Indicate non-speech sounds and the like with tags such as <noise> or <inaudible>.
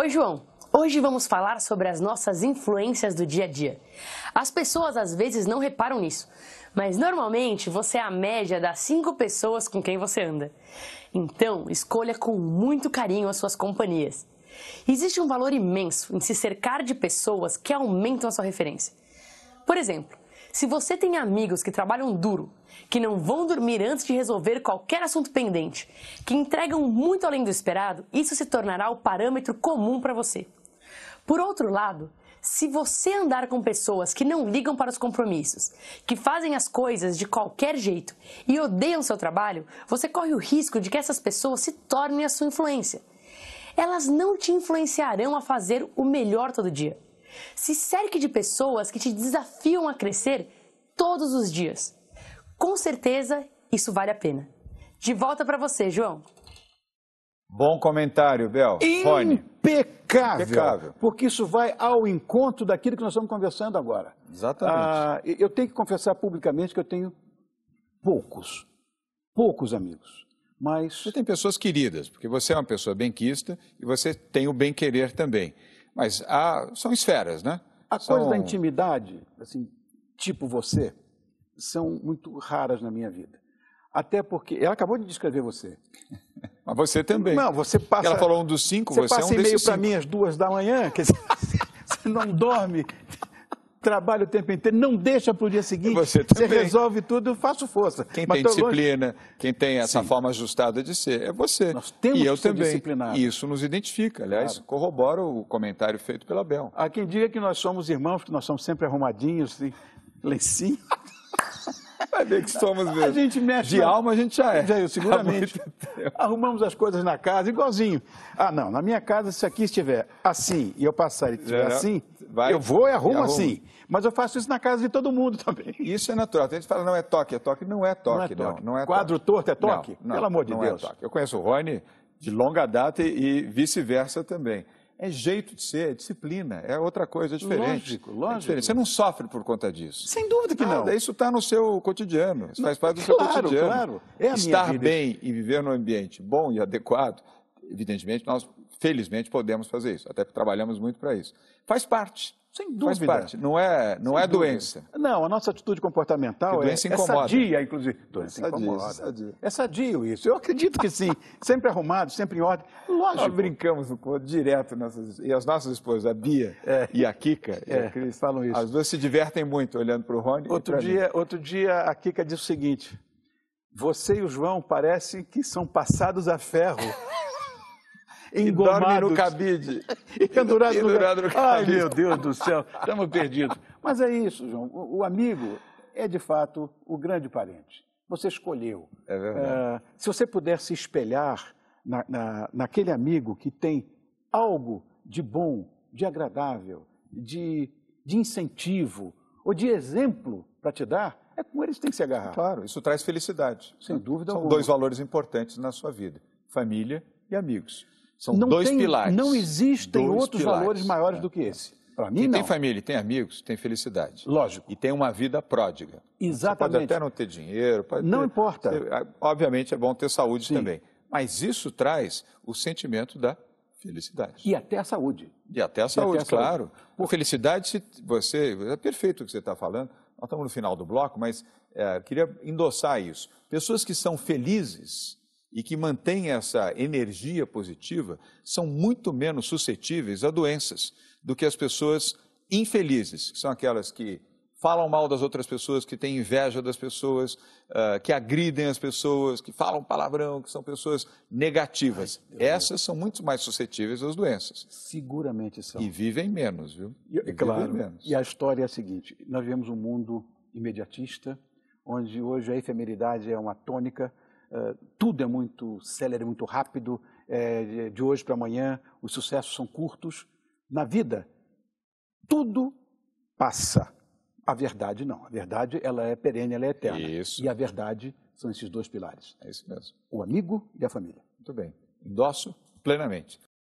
Oi, João. Hoje vamos falar sobre as nossas influências do dia a dia. As pessoas às vezes não reparam nisso, mas normalmente você é a média das cinco pessoas com quem você anda. Então, escolha com muito carinho as suas companhias. Existe um valor imenso em se cercar de pessoas que aumentam a sua referência. Por exemplo, se você tem amigos que trabalham duro, que não vão dormir antes de resolver qualquer assunto pendente, que entregam muito além do esperado, isso se tornará o parâmetro comum para você. Por outro lado, se você andar com pessoas que não ligam para os compromissos, que fazem as coisas de qualquer jeito e odeiam seu trabalho, você corre o risco de que essas pessoas se tornem a sua influência. Elas não te influenciarão a fazer o melhor todo dia. Se cerque de pessoas que te desafiam a crescer todos os dias. Com certeza, isso vale a pena. De volta para você, João. Bom comentário, Bel. Impecável, Impecável. Porque isso vai ao encontro daquilo que nós estamos conversando agora. Exatamente. Ah, eu tenho que confessar publicamente que eu tenho poucos, poucos amigos. Mas... Você tem pessoas queridas, porque você é uma pessoa benquista e você tem o bem-querer também. Mas há, são esferas, né? A são... coisa da intimidade, assim, tipo você, são muito raras na minha vida. Até porque. Ela acabou de descrever você. <laughs> Mas você também. Não, você passa. Ela falou um dos cinco, você, você passa é um e-mail para mim às duas da manhã, quer dizer, <laughs> você não dorme, trabalha o tempo inteiro, não deixa para o dia seguinte. Você, você resolve tudo, eu faço força. Quem Mas tem disciplina, longe... quem tem essa Sim. forma ajustada de ser, é você. Nós temos e eu que ser também. disciplinados. E isso nos identifica. Aliás, claro. corrobora o comentário feito pela Bel. Há quem diga que nós somos irmãos, que nós somos sempre arrumadinhos, assim, lencinho. <laughs> Vai ver que somos mesmo. A gente mexe. De alma a gente já é. Já é, seguramente. <laughs> Arrumamos as coisas na casa, igualzinho. Ah, não, na minha casa, se aqui estiver assim e eu passar e estiver assim, Vai, eu vou e arrumo, arrumo assim. Mas eu faço isso na casa de todo mundo <laughs> também. Isso é natural. Tem gente que fala, não é toque, é toque. Não é toque, não. É toque. não, não é Quadro toque. torto é toque? Não, Pelo amor de não é Deus. É toque. Eu conheço o Rony de longa data e vice-versa também é jeito de ser, é disciplina, é outra coisa, é diferente. Lógico, lógico. É diferente. Você não sofre por conta disso. Sem dúvida que Nada, não. Isso está no seu cotidiano, isso faz parte do seu claro, cotidiano. Claro, é a Estar minha vida. bem e viver num ambiente bom e adequado, evidentemente, nós felizmente podemos fazer isso, até porque trabalhamos muito para isso. Faz parte. Sem dúvida. Faz parte. Não é, não é doença. Não, a nossa atitude comportamental é, é, sadia, inclusive. Doença sadia, incomoda. Sadia. É sadio isso. Eu acredito que sim. sempre arrumado, sempre em ordem. Lógico. Nós brincamos direto nessas. E as nossas esposas, a Bia é. e a Kika, é, a Cris, falam isso. As duas se divertem muito olhando para o Rony. Outro dia, mim. outro dia a Kika disse o seguinte: Você e o João parecem que são passados a ferro. <laughs> engomados. no cabide. <laughs> e pendurado, no, no cabide. Ai, meu Deus do céu, estamos perdidos. Mas é isso, João. O, o, amigo é, de fato, o grande parente. Você escolheu. É verdade. Uh, se você puder se espelhar na, na, naquele amigo que tem algo de bom, de agradável, de, de incentivo ou de exemplo para te dar, é com eles que tem que se agarrar. Claro, isso traz felicidade. Sem dúvida São alguma. dois valores importantes na sua vida: família e amigos. São não dois tem, pilares. Não existem dois outros pilares. valores maiores é. do que esse. Para mim, Quem não. tem família, tem amigos, tem felicidade. Lógico. E tem uma vida pródiga. Exatamente. Você pode até não ter dinheiro. não ter, importa. Ter, obviamente é bom ter saúde Sim. também. Mas isso traz o sentimento da felicidade. E até a saúde. E até a saúde, até a claro. Saúde. Por felicidade, se você. É perfeito o que você está falando. Nós estamos no final do bloco, mas é, queria endossar isso. Pessoas que são felizes e que mantêm essa energia positiva são muito menos suscetíveis a doenças do que as pessoas infelizes, que são aquelas que falam mal das outras pessoas, que têm inveja das pessoas, uh, que agridem as pessoas, que falam palavrão, que são pessoas negativas. Ai, Essas são muito mais suscetíveis às doenças. Seguramente são. E vivem menos, viu? E, e claro. Menos. E a história é a seguinte: nós vivemos um mundo imediatista, onde hoje a efemeridade é uma tônica, tudo é muito célere, muito rápido, é, de hoje para amanhã, os sucessos são curtos. Na vida, tudo passa a verdade não. A verdade ela é perene, ela é eterna. Isso. E a verdade são esses dois pilares. É isso mesmo. O amigo e a família. Muito bem. Endosso plenamente.